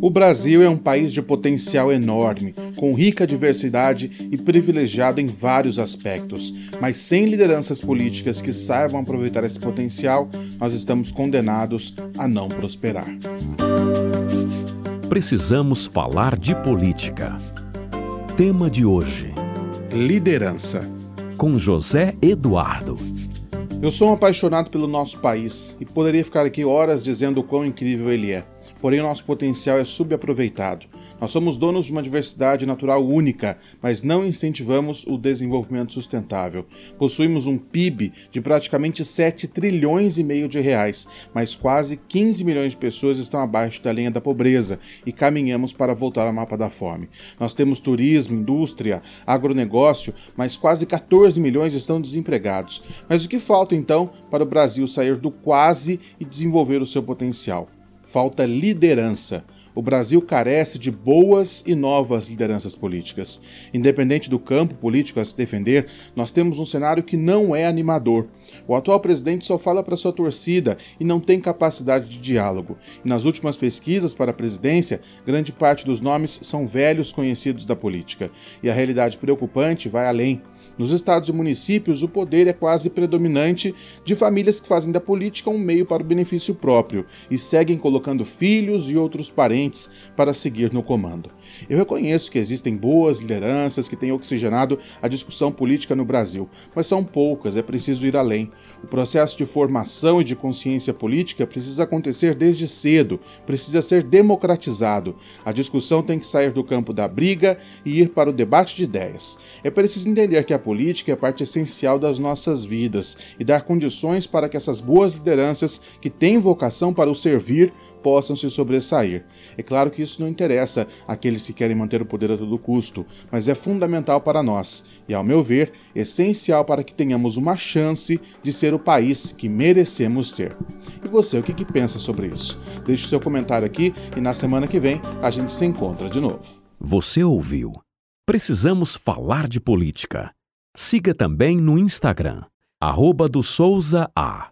O Brasil é um país de potencial enorme, com rica diversidade e privilegiado em vários aspectos. Mas sem lideranças políticas que saibam aproveitar esse potencial, nós estamos condenados a não prosperar. Precisamos falar de política. Tema de hoje: Liderança. Com José Eduardo. Eu sou um apaixonado pelo nosso país e poderia ficar aqui horas dizendo o quão incrível ele é porém o nosso potencial é subaproveitado. Nós somos donos de uma diversidade natural única, mas não incentivamos o desenvolvimento sustentável. Possuímos um PIB de praticamente 7 trilhões e meio de reais, mas quase 15 milhões de pessoas estão abaixo da linha da pobreza e caminhamos para voltar ao mapa da fome. Nós temos turismo, indústria, agronegócio, mas quase 14 milhões estão desempregados. Mas o que falta então para o Brasil sair do quase e desenvolver o seu potencial? Falta liderança. O Brasil carece de boas e novas lideranças políticas. Independente do campo político a se defender, nós temos um cenário que não é animador. O atual presidente só fala para sua torcida e não tem capacidade de diálogo. E nas últimas pesquisas para a presidência, grande parte dos nomes são velhos conhecidos da política. E a realidade preocupante vai além. Nos estados e municípios, o poder é quase predominante de famílias que fazem da política um meio para o benefício próprio e seguem colocando filhos e outros parentes para seguir no comando. Eu reconheço que existem boas lideranças que têm oxigenado a discussão política no Brasil, mas são poucas, é preciso ir além. O processo de formação e de consciência política precisa acontecer desde cedo, precisa ser democratizado. A discussão tem que sair do campo da briga e ir para o debate de ideias. É preciso entender que a política é parte essencial das nossas vidas e dar condições para que essas boas lideranças que têm vocação para o servir possam se sobressair. É claro que isso não interessa àqueles que querem manter o poder a todo custo, mas é fundamental para nós e, ao meu ver, essencial para que tenhamos uma chance de ser o país que merecemos ser. E você, o que, que pensa sobre isso? Deixe seu comentário aqui e na semana que vem a gente se encontra de novo. Você ouviu? Precisamos falar de política. Siga também no Instagram, arroba do Souza A.